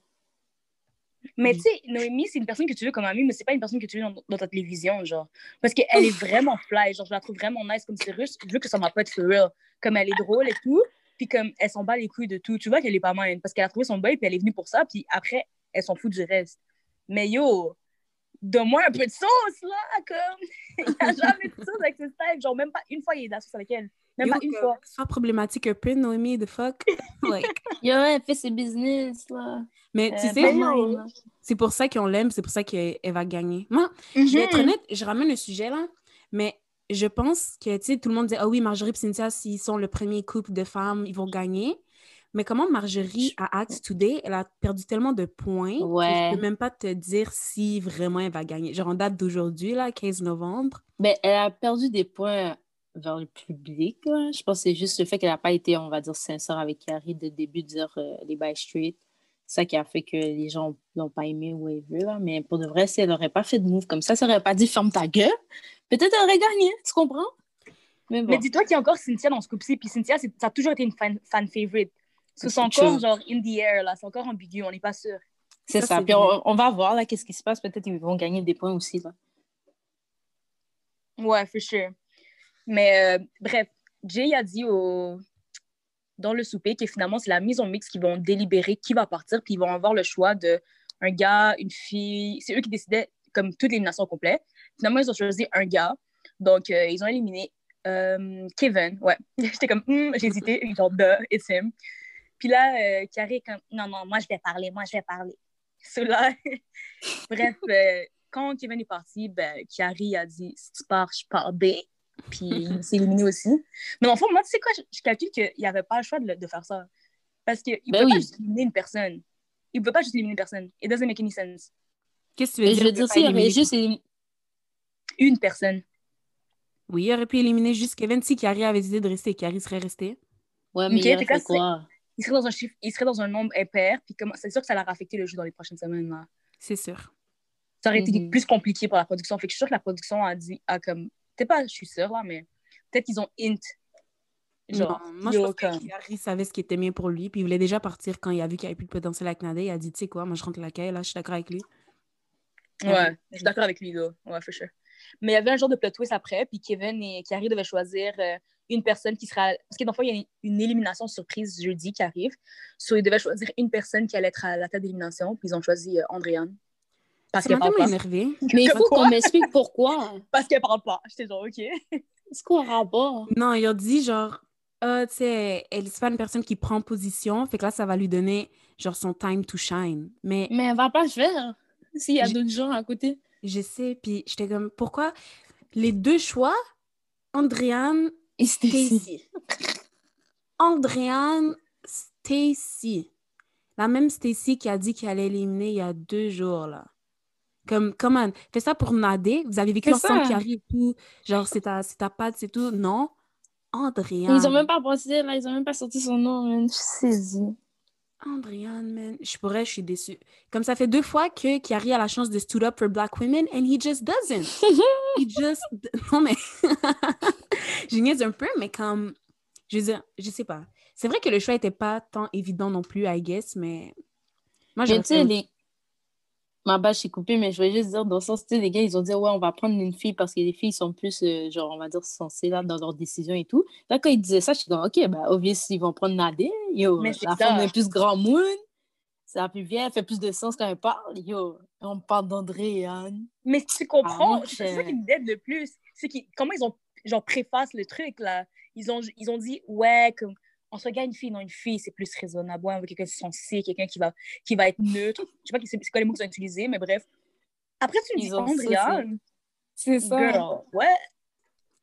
Mais tu sais, Noémie, c'est une personne que tu veux comme amie, mais c'est pas une personne que tu veux dans, dans ta télévision, genre. Parce qu'elle est vraiment fly, genre, je la trouve vraiment nice comme russe. Je veux que ça m'a pas être for real. Comme elle est drôle et tout, puis comme elle s'en bat les couilles de tout. Tu vois qu'elle est pas mal, parce qu'elle a trouvé son boy, puis elle est venue pour ça, puis après, elle s'en fout du reste. Mais yo, donne-moi un peu de sauce, là, comme. Il n'y a jamais de sauce avec ce style. Genre, même pas une fois, il y a de la sauce avec elle. Même pas une que fois. Soit problématique un peu, Noémie, the fuck. like, Yo, elle fait ses business, là. mais tu Euh, sais, là. c'est pour ça qu'on l'aime, c'est pour ça qu'elle elle va gagner. Moi, Je vais être Mhm. honnête, je ramène le sujet là, mais je pense que, tu sais, tout le monde dit Ah oui, Marjorie et Cynthia, s'ils sont le premier couple de femmes, ils vont gagner. Mais comment Marjorie, à Act Today, elle a perdu tellement de points que Ouais. je peux même pas te dire si vraiment elle va gagner. Genre en date d'aujourd'hui, là, 15 novembre. Ben, elle a perdu des points vers le public. là. Je pense que c'est juste le fait qu'elle n'a pas été, on va dire, sincère avec Carrie dès le début de dire euh, les by street. C'est ça qui a fait que les gens l'ont pas aimé whatever, là. Mais pour de vrai, si elle n'aurait pas fait de move comme ça, si elle n'aurait pas dit ferme ta gueule, peut-être elle aurait gagné. Tu comprends? Mais bon. Mais dis-toi qu'il y a encore Cynthia dans ce couple-ci, puis Cynthia, ça a toujours été une fan, fan favorite. C'est encore genre in the air, là. C'est encore ambigu, on n'est pas sûr. c'est ça, Puis on va voir là qu'est-ce qui se passe. Peut-être qu'ils vont gagner des points aussi. Là. Ouais, for sure. Mais euh, bref, Jay a dit au... dans le souper que finalement, c'est la maison mixte qui vont délibérer qui va partir, puis ils vont avoir le choix de un gars, une fille. C'est eux qui décidaient, comme toute l'élimination complète. Finalement, ils ont choisi un gars. Donc, euh, ils ont éliminé euh, Kevin. Ouais. J'étais comme, j'ai hésité, genre, de, it's him. Puis là, euh, est comme, non, non, moi, je vais parler, moi, je vais parler. Là, bref, quand Kevin est parti, ben, Carrie a dit, si tu pars, je pars B. Puis il s'est éliminé aussi. Mais dans le fond, moi, tu sais quoi, je, je calcule qu'il n'y avait pas le choix de, faire ça. Parce qu'il ne Ben peut pas juste éliminer une personne. Il ne peut pas juste éliminer une personne. It doesn't make any sense. Qu'est-ce que tu veux dire? je veux dire, s'il éliminé- juste. élim- Une personne. Oui, il aurait pu éliminer juste Kevin si Carrie avait décidé de rester. Carrie serait restée. Ouais, mais Ok, il aurait fait quoi? Il serait dans un chiffre, il serait dans un nombre impair. Puis comment, c'est sûr que ça l'aurait affecté le jeu dans les prochaines semaines. Là. C'est sûr. Ça aurait été Mhm. plus compliqué pour la production. Fait que je suis sûre que la production a dit, a comme, peut-être pas, je suis sûre là, mais peut-être qu'ils ont hint. Genre, Non, moi, je pense que comme- Carrie savait ce qui était mieux pour lui, puis il voulait déjà partir quand il a vu qu'il n'y avait plus de potentiel avec Nadia. Il a dit, tu sais quoi, moi, je rentre la caille, là, je suis d'accord avec lui. Ouais, je suis d'accord avec lui, là. Ouais, for sure. Mais il y avait un genre de plot twist après, puis Kevin et Carrie devaient choisir euh, une personne qui sera. Parce que dans le fond, il y a une, élimination surprise jeudi qui arrive. So, ils devaient choisir une personne qui allait être à la table d'élimination, puis ils ont choisi euh, Andréane. Parce qu'elle parle pas. énervé. Mais il faut qu'on m'explique pourquoi. Parce qu'elle parle pas. J'étais genre, OK. C'est quoi un rapport? Non, ils ont dit genre, ah, tu sais, elle c'est pas une personne qui prend position, fait que là, ça va lui donner genre son time to shine. Mais Mais elle va pas le faire s'il y a d'autres gens à côté. je sais, puis j'étais comme, pourquoi les deux choix, Andréane, Et Stacy. Stacy. Andréane, Stacy. La même Stacy qui a dit qu'elle allait éliminer il y a deux jours, là. Comme, comment? Fais ça pour Nadé. Vous avez vécu ensemble qui arrive tout. Genre, c'est ta, c'est ta patte, c'est tout. Non. Andréane. Ils ont même pas pensé, là, ils ont même pas sorti son nom, man. Je suis saisie. Andréane, man. Je pourrais, je suis déçue. Comme ça fait deux fois que Kiari a la chance de stood up for black women and he just doesn't. he just... Non, mais... je niaise un peu, mais comme... Je veux dire, je sais pas. C'est vrai que le choix était pas tant évident non plus, I guess, mais... Moi, Mais j'aurais tu sais, fait- les... Ma bâche est coupée, mais je voulais juste dire, dans le sens, tu sais, les gars, ils ont dit, ouais, on va prendre une fille parce que les filles sont plus, euh, genre, on va dire, sensées, là, dans leurs décisions et tout. Là, quand ils disaient ça, je suis comme, OK, bah, obviously, ils vont prendre Nadé. Yo, Mais la femme est plus grand moon. C'est la plus vieille, elle fait plus de sens quand elle parle. Yo, on parle d'André et Anne. Mais tu comprends, Ah, c'est ça qui me aide le plus. C'est comment ils ont, genre, préface le truc, là. Ils ont, ils ont dit, ouais, comme, on se regarde une fille, non, une fille, c'est plus raisonnable. Ouais, on veut quelqu'un de sensé, quelqu'un qui va, qui va être neutre. Je sais pas c'est quoi les mots qu'ils ont utilisés, mais bref. Après, tu me dis, ça, C'est girl, ouais.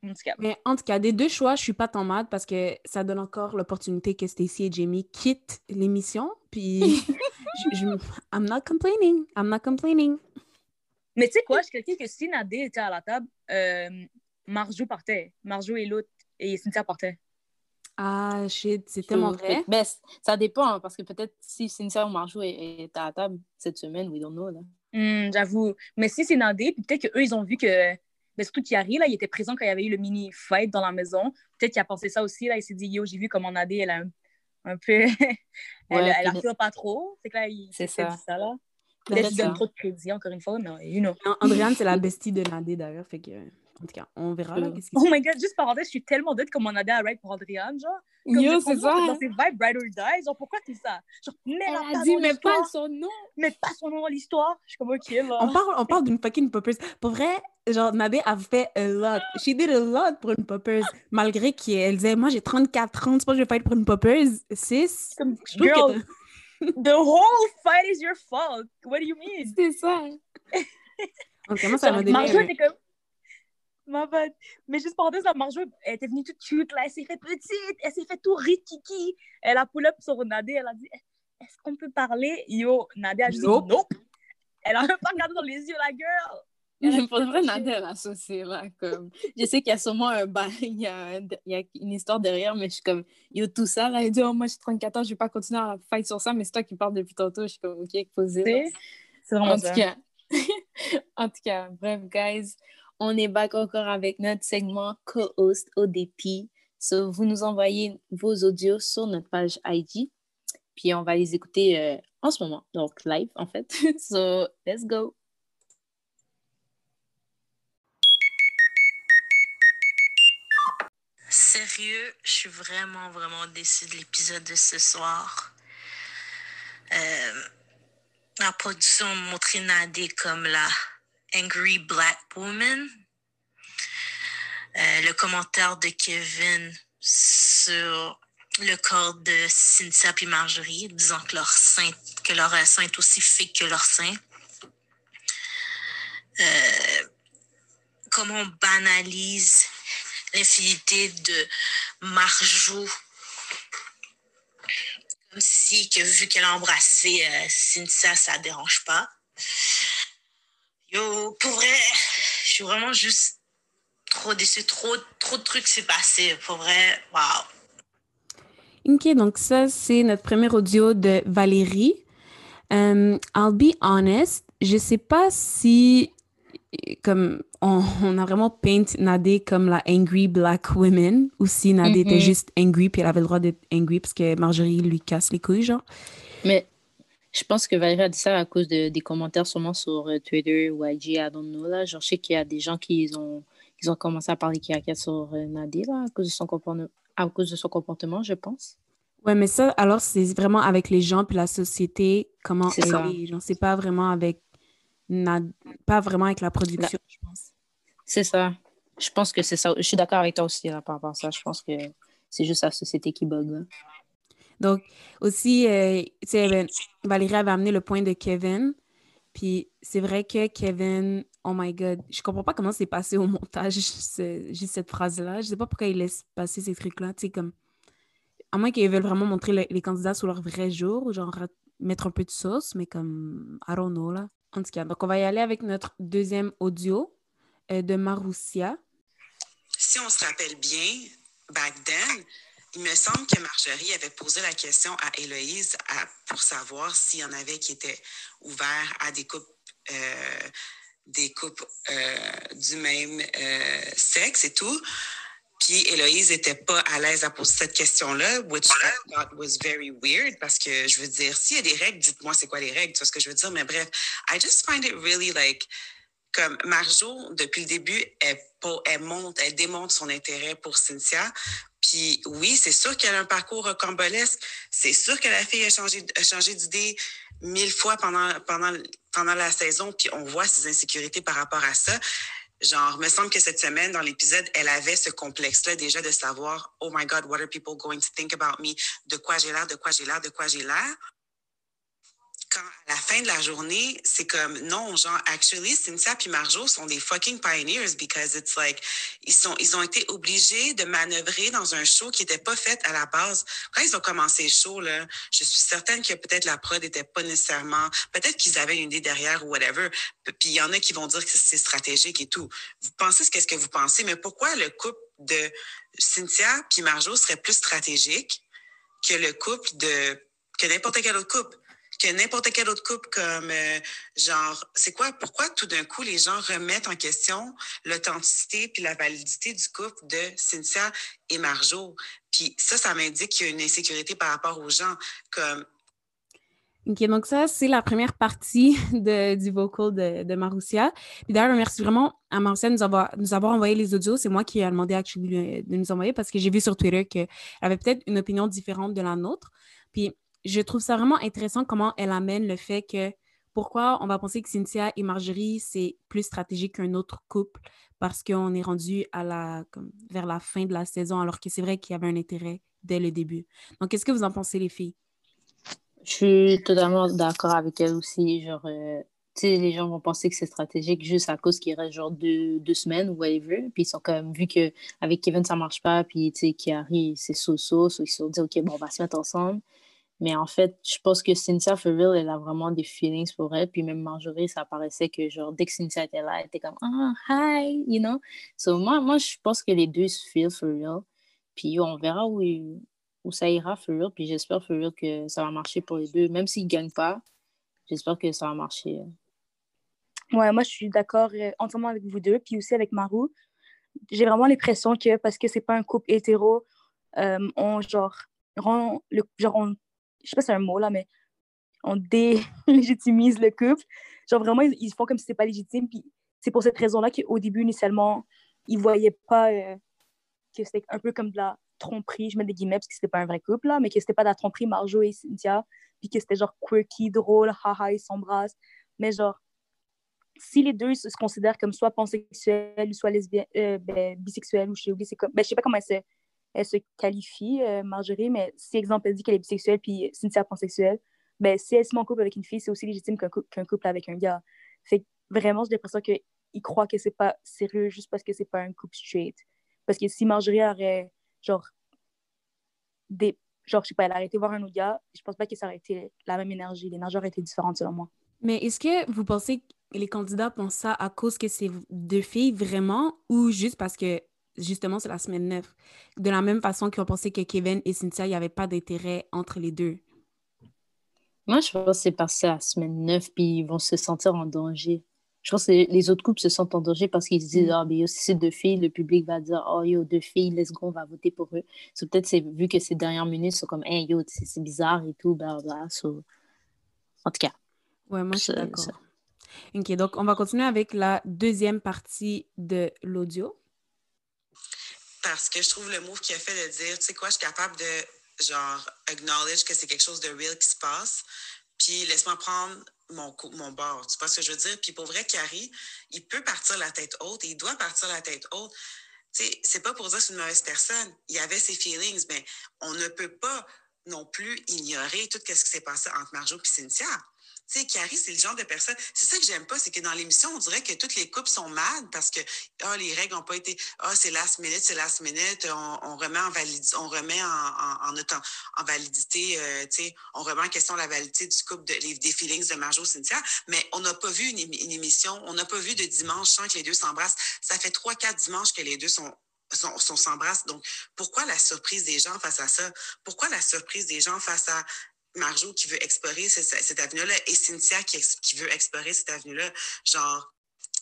En tout cas, Mais en tout cas, des deux choix, je suis pas tant mad parce que ça donne encore l'opportunité que Stacy et Jamie quittent l'émission. Puis, je, je- I'm not complaining. I'm not complaining. Mais tu sais quoi, je suis quelqu'un que si Nadé était à la table, euh, Marjo partait. Marjo et l'autre, et Cynthia partait. Ah, shit, c'est tellement vrai. Ben, ça dépend, hein, parce que peut-être si Cynthia ou Marjo est, est à la table cette semaine, we don't know, là. Hmm, J'avoue. Mais si c'est Nadé, puis peut-être qu'eux, ils ont vu que. Mais surtout Thierry, là, il était présent quand il y avait eu le mini-fight dans la maison. Peut-être qu'il a pensé ça aussi, là. Il s'est dit, yo, j'ai vu comment Nadé, elle a un, un peu. elle, Ouais, elle pas trop. C'est que là, il C'est s'est ça. dit ça, là. Peut-être qu'il donne trop de crédit, encore une fois, mais you know. And- Andréane, c'est la bestie de Nadé d'ailleurs. Fait que, en tout cas, on verra là, qu'est-ce Oh my god, juste parenthèse, je suis tellement dead comme Nadé a ride pour Andréane, genre. Comme Yo, c'est ça. Dans ses vibes, ride or die, genre, pourquoi tout ça? Genre, mets Elle la a dit, mais pas son nom. mets pas son nom dans l'histoire. Je suis comme, ok, là. On parle, on parle d'une fucking poppers. Pour vrai, genre, Nadé a fait a lot. She did a lot pour une poppers. Malgré qu'elle disait, moi, j'ai 34 ans, c'est pas que je vais pas être pour une poppers. 6. Comme, Je trouve girl, the whole fight is your fault. What do you mean? C'est ça. Tout cas, moi, ça m'a bad. Mais juste parenthèse, la Marjo, elle était venue toute cute, là. Elle s'est fait petite. Elle s'est fait tout rikiki. Elle a pull up sur Nadé. Elle a dit Est-ce qu'on peut parler? Yo, Nadé a juste Nope. dit Nope. Elle a même pas regardé dans les yeux, la girl. Elle a Pour vrai, Nadia, elle a saucé, là, comme... Je sais qu'il y a sûrement un bail, il y a, il y a une histoire derrière, mais je suis comme, yo, tout ça, là, il dit, oh, moi, j'ai 34 ans, je vais pas continuer à fight sur ça, mais c'est toi qui parles depuis tantôt, je suis comme, ok, posé. C'est vraiment En ça. tout cas, en tout cas, bref, guys, on est back encore avec notre segment co-host ODP. So, vous nous envoyez vos audios sur notre page IG, puis on va les écouter euh, en ce moment, donc live, en fait. so, let's go. Sérieux, je suis vraiment, vraiment déçue de l'épisode de ce soir. Euh, la production a montré Nadé comme la Angry Black Woman. Euh, le commentaire de Kevin sur le corps de Cynthia et Marjorie, disant que leur sein, que leur sein est aussi fake que leur sein. Euh, comment on banalise l'infinité de Marjo. Comme si, vu qu'elle a embrassé euh, Cynthia, ça ne dérange pas. Yo, pour vrai, je suis vraiment juste trop déçue. Trop, trop de trucs s'est passé. Pour vrai, waouh. OK, donc ça, c'est notre premier audio de Valérie. Um, I'll be honest, je sais pas si comme on, on a vraiment paint Nadé comme la angry black woman ou si Nadé était Mhm. juste angry puis elle avait le droit d'être angry parce que Marjorie lui casse les couilles, genre. Mais je pense que Valérie a dit ça à cause de, des commentaires sûrement sur euh, Twitter ou IG, I don't know. Là. Genre, je sais qu'il y a des gens qui ils ont, ils ont commencé à parler caca sur euh, Nadé là, à, cause de son comportement, à cause de son comportement, je pense. Ouais, mais ça, alors, c'est vraiment avec les gens puis la société, comment C'est. Genre, c'est pas vraiment avec Nad- pas vraiment avec la production, je pense. C'est ça. Je pense que c'est ça. Je suis d'accord avec toi aussi là, par rapport à ça. Je pense que c'est juste la société qui bug. là. Donc, aussi, euh, ben, Valérie avait amené le point de Kevin. Puis, c'est vrai que Kevin, oh my God, je comprends pas comment c'est passé au montage, juste cette phrase-là. Je sais pas pourquoi il laisse passer ces trucs-là. Tu comme, à moins qu'ils veulent vraiment montrer le- les candidats sous leur vrai jour, genre mettre un peu de sauce, mais comme, I don't know, là. En tout cas, donc on va y aller avec notre deuxième audio euh, de Maroussia. si on se rappelle bien, back then, il me semble que Marjorie avait posé la question à Héloïse pour savoir s'il y en avait qui étaient ouverts à des couples, euh, des couples euh, du même euh, sexe et tout. Puis Héloïse n'était pas à l'aise à poser cette question-là, which I thought was very weird parce que je veux dire, s'il y a des règles, dites-moi c'est quoi les règles, tu vois ce que je veux dire? Mais bref, I just find it really like comme Marjo, depuis le début, elle monte, elle démontre son intérêt pour Cynthia. Puis oui, c'est sûr qu'elle a un parcours rocambolesque. C'est sûr que la fille a changé, a changé d'idée mille fois pendant, pendant, pendant la saison. Puis on voit ses insécurités par rapport à ça. Genre, me semble que cette semaine, dans l'épisode, elle avait ce complexe-là déjà de savoir, oh my God, what are people going to think about me? De quoi j'ai l'air, de quoi j'ai l'air, de quoi j'ai l'air quand à la fin de la journée, c'est comme non, genre actually Cynthia puis Marjo sont des fucking pioneers because it's like ils sont ils ont été obligés de manœuvrer dans un show qui était pas fait à la base. Quand ils ont commencé le show là, je suis certaine que peut-être la prod était pas nécessairement, peut-être qu'ils avaient une idée derrière ou whatever. Puis il y en a qui vont dire que c'est stratégique et tout. Vous pensez ce qu'est-ce que vous pensez, mais pourquoi le couple de Cynthia puis Marjo serait plus stratégique que le couple de que n'importe quel autre couple? Que n'importe quel autre couple comme euh, genre c'est quoi pourquoi tout d'un coup les gens remettent en question l'authenticité puis la validité du couple de Cynthia et Marjo? Puis ça ça m'indique qu'il y a une insécurité par rapport aux gens comme OK, donc ça, c'est la première partie de, du vocal de, de Maroussia. Puis d'ailleurs, merci vraiment à Maroussia de nous avoir, nous avoir envoyé les audios. C'est moi qui ai demandé à Actually de nous envoyer parce que j'ai vu sur Twitter qu'elle avait peut-être une opinion différente de la nôtre. Puis je trouve ça vraiment intéressant comment elle amène le fait que pourquoi on va penser que Cynthia et Marjorie, c'est plus stratégique qu'un autre couple parce qu'on est rendu à la, comme, vers la fin de la saison alors que c'est vrai qu'il y avait un intérêt dès le début. Donc, qu'est-ce que vous en pensez, les filles? Je suis totalement d'accord avec elle aussi. Genre, euh, tu sais, les gens vont penser que c'est stratégique juste à cause qu'il reste genre deux, deux semaines ou whatever. Puis ils sont quand même vu qu'avec Kevin, ça marche pas. Puis, tu sais, Kiari, c'est so-so. So, ils se sont dit, OK, bon, on va se mettre ensemble. Mais en fait, je pense que Cynthia, real, elle a vraiment des feelings pour elle. Puis même Marjorie, ça paraissait que, genre, dès que Cynthia était là, elle était comme, ah, hi, you know? So, moi, moi, je pense que les deux se feel for real. Puis on verra où, où ça ira for real. Puis j'espère for real que ça va marcher pour les deux. Même s'ils ne gagnent pas, j'espère que ça va marcher. Ouais, moi, je suis d'accord euh, entièrement avec vous deux, puis aussi avec Marou. J'ai vraiment l'impression que parce que c'est pas un couple hétéro, euh, on, genre, rend le, genre, on, je sais pas si c'est un mot, là, mais on délégitimise le couple. Genre, vraiment, ils, font comme si c'était pas légitime, puis c'est pour cette raison-là qu'au début, initialement, ils voyaient pas euh, que c'était un peu comme de la tromperie, je mets des guillemets parce que c'était pas un vrai couple, là, mais que c'était pas de la tromperie Marjo et Cynthia, puis que c'était genre quirky, drôle, haha, ils s'embrassent. Mais genre, si les deux se considèrent comme soit pansexuels soit lesbiennes, euh, ben, bisexuels ou c'est comme, ben, je sais pas comment se, elle se qualifie, euh, Marjorie, mais si, exemple, elle dit qu'elle est bisexuelle puis Cynthia pansexuelle, ben, si elle se met en couple avec une fille, c'est aussi légitime qu'un cou- qu'un couple avec un gars. Fait vraiment, j'ai l'impression qu'ils croient que c'est pas sérieux juste parce que c'est pas un couple straight. Parce que si Marjorie aurait, genre, des, genre, je sais pas, elle a arrêté de voir un autre gars, je pense pas que ça aurait été la même énergie. L'énergie aurait été différente, selon moi. Mais est-ce que vous pensez que les candidats pensent ça à cause que c'est deux filles vraiment ou juste parce que justement c'est la semaine 9? De la même façon qu'ils ont pensé que Kevin et Cynthia, il n'y avait pas d'intérêt entre les deux. Moi, je pense que c'est parce que la semaine 9, puis ils vont se sentir en danger. Je pense que les autres couples se sentent en danger parce qu'ils se disent, Mm. ah, mais yo, si c'est deux filles, le public va dire, oh, yo, deux filles, let's go, on va voter pour eux. So, peut-être, c'est vu que ces dernières minutes sont comme, hey, yo, c'est bizarre et tout, blablabla. So, en tout cas, Ouais, moi je suis d'accord. OK, donc on va continuer avec la deuxième partie de l'audio. Parce que je trouve le move qu'il a fait de dire, tu sais quoi, je suis capable de, genre, acknowledge que c'est quelque chose de real qui se passe, puis laisse-moi prendre mon, mon bord. Tu vois ce que je veux dire? Puis pour vrai, Carrie, il peut partir la tête haute et il doit partir la tête haute. Tu sais, c'est pas pour dire que c'est une mauvaise personne. Il avait ses feelings, mais on ne peut pas non plus ignorer tout ce qui s'est passé entre Marjo et Cynthia. Tu sais, Carrie, c'est le genre de personne. C'est ça que j'aime pas, c'est que dans l'émission, on dirait que toutes les couples sont mad parce que ah, les règles n'ont pas été. Ah, c'est last minute, c'est last minute. On, remet en validité, on remet en, en, en, validité, euh, tu sais, on remet en question la validité du couple de, les, des feelings de Marjo Cynthia, mais on n'a pas vu une, émission, on n'a pas vu de dimanche sans que les deux s'embrassent. Ça fait trois, quatre dimanches que les deux sont sont, s'embrassent. Donc, pourquoi la surprise des gens face à ça? Pourquoi la surprise des gens face à Marjo qui veut explorer cette, avenue-là et Cynthia qui, qui veut explorer cette avenue-là? Genre,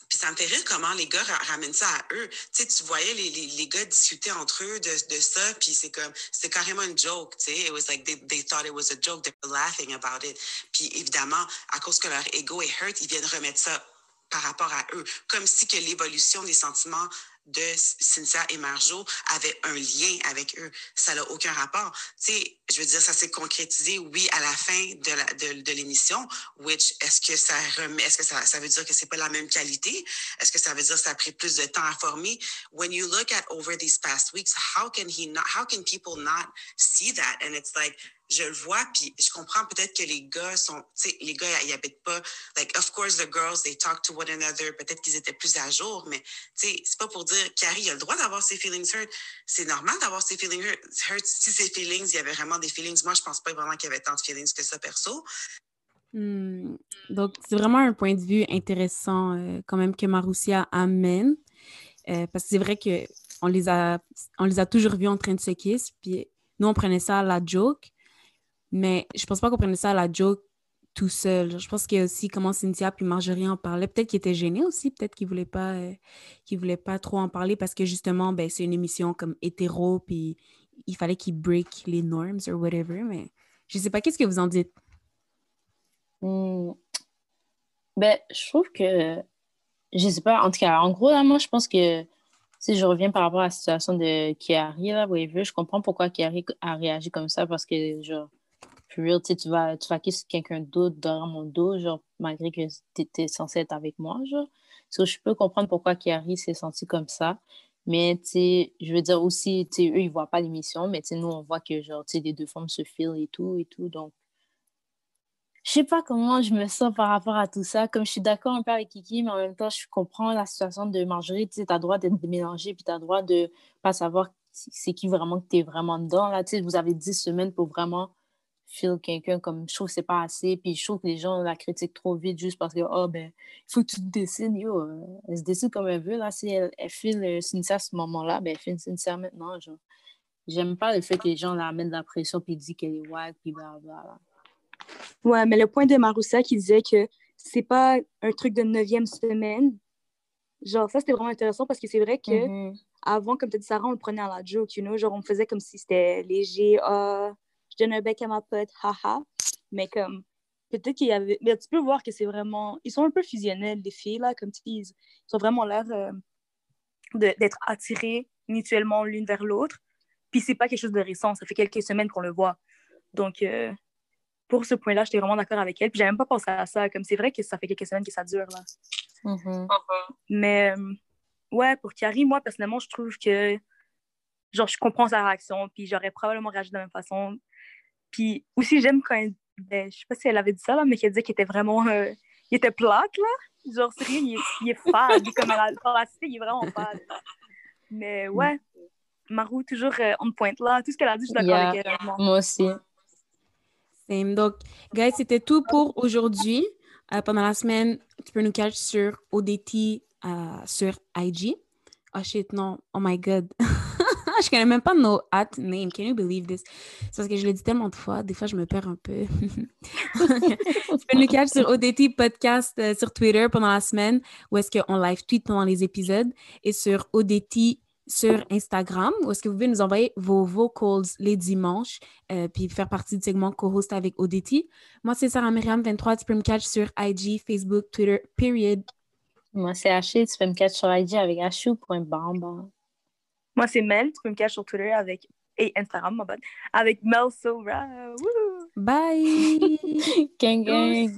puis ça me fait rire comment les gars ramènent ça à eux. Tu sais, tu voyais les, les, les gars discuter entre eux de, de ça, puis c'est comme, c'était carrément une joke, tu sais. It was like, they, they thought it was a joke, they were laughing about it. Puis évidemment, à cause que leur ego est hurt, ils viennent remettre ça par rapport à eux, comme si que l'évolution des sentiments de Cynthia et Marjo avait un lien avec eux. Ça n'a aucun rapport. Tu sais, je veux dire, ça s'est concrétisé, oui, à la fin de, la, de, de l'émission, which, est-ce que ça est-ce que ça, ça veut dire que c'est pas la même qualité? Est-ce que ça veut dire que ça a pris plus de temps à former? When you look at over these past weeks, how can he not, how can people not see that? And it's like, je le vois, puis je comprends peut-être que les gars sont, tu sais, les gars, ils habitent pas, like, of course, the girls, they talk to one another, peut-être qu'ils étaient plus à jour, mais, tu sais, c'est pas pour dire, Carrie a le droit d'avoir ses feelings hurt. C'est normal d'avoir ses feelings hurt. Si ses feelings, il y avait vraiment des feelings, moi, je pense pas vraiment qu'il y avait tant de feelings que ça, perso. Hmm. Donc, c'est vraiment un point de vue intéressant, euh, quand même, que Maroussia amène, euh, parce que c'est vrai que on les a, les a toujours vus en train de se kiss, puis nous, on prenait ça à la joke, mais je pense pas qu'on prenait ça à la joke tout seul. Je pense qu'il y a aussi comment Cynthia puis Marjorie en parlaient. Peut-être qu'ils étaient gênés aussi, peut-être qu'ils voulaient pas euh, qu'ils voulaient pas trop en parler parce que justement, ben, c'est une émission comme hétéro, puis il fallait qu'ils break les norms or whatever. Mais je sais pas, qu'est-ce que vous en dites? Hmm. Ben, je trouve que, je sais pas, en tout cas, en gros, moi, je pense que si je reviens par rapport à la situation de Kiari, là, whatever, je comprends pourquoi Kiari a réagi comme ça parce que, genre, tu vas, tu vas quelqu'un d'autre dans mon dos, genre, malgré que tu étais censé être avec moi, genre. So, je peux comprendre pourquoi Kiari s'est senti comme ça. Mais, je veux dire aussi, tu eux, ils voient pas l'émission, mais, nous, on voit que, genre, les deux femmes se filent et tout, et tout. Donc, je sais pas comment je me sens par rapport à tout ça. Comme je suis d'accord un peu avec Kiki, mais en même temps, je comprends la situation de Marjorie. Tu as le droit d'être mélangé, puis tu as le droit de pas savoir c'est qui vraiment que tu es vraiment dedans. Là, vous avez 10 semaines pour vraiment feel quelqu'un comme je trouve que c'est pas assez puis je trouve que les gens la critiquent trop vite juste parce que oh ben il faut que tu te décides yo euh, elle se décide comme elle veut là si elle, elle file euh, Cynthia à ce moment-là ben elle file Cynthia maintenant genre j'aime pas le fait que les gens la mettent de la pression puis disent qu'elle est wack puis blablabla ouais mais le point de Maroussa qui disait que c'est pas un truc de neuvième semaine genre ça c'était vraiment intéressant parce que c'est vrai que Mhm. avant comme tu as dit Sarah on le prenait à la joke you know genre on faisait comme si c'était léger ah donne un bec à ma pote, haha. Mais comme, peut-être qu'il y avait. Mais tu peux voir que c'est vraiment. Ils sont un peu fusionnels, les filles, là, comme tu dis. Ils ont vraiment l'air euh, d'être attirés mutuellement l'une vers l'autre. Puis c'est pas quelque chose de récent, ça fait quelques semaines qu'on le voit. Donc, euh, pour ce point-là, j'étais vraiment d'accord avec elle. Puis j'avais même pas pensé à ça. Comme c'est vrai que ça fait quelques semaines que ça dure, là. Mhm. Mais euh, ouais, pour Carrie, moi, personnellement, je trouve que genre, je comprends sa réaction, puis j'aurais probablement réagi de la même façon. Puis aussi, j'aime quand elle, ben, je sais pas si elle avait dit ça, là, mais qu'elle disait qu'il était vraiment, euh, il était plate, là. Genre, sérieux, il est, il est fade, il est comme la il est vraiment fade. Mais ouais, Marou, toujours euh, on point, là. Tout ce qu'elle a dit, je suis d'accord Yeah. avec elle. vraiment. moi aussi Same. Donc, guys, c'était tout pour aujourd'hui. Euh, pendant la semaine, tu peux nous catch sur ODT euh, sur IG. Oh shit, non. Oh my god. je connais même pas nos at name. Can you believe this? C'est parce que je l'ai dit tellement de fois. Des fois, je me perds un peu. tu peux nous catch sur ODT Podcast euh, sur Twitter pendant la semaine où est-ce qu'on live tweet pendant les épisodes et sur ODT sur Instagram où est-ce que vous pouvez nous envoyer vos vocals les dimanches euh, puis faire partie du segment co-host avec ODT. Moi, c'est Sarah Myriam 23. Tu peux me catch sur IG, Facebook, Twitter, period. moi c'est Haché tu peux me catch sur IG avec achou.bamba Moi, c'est Mel. Tu peux me cacher sur Twitter avec. Et Instagram, ma bonne. Avec Mel Sora. Wouhou! Bye! gang.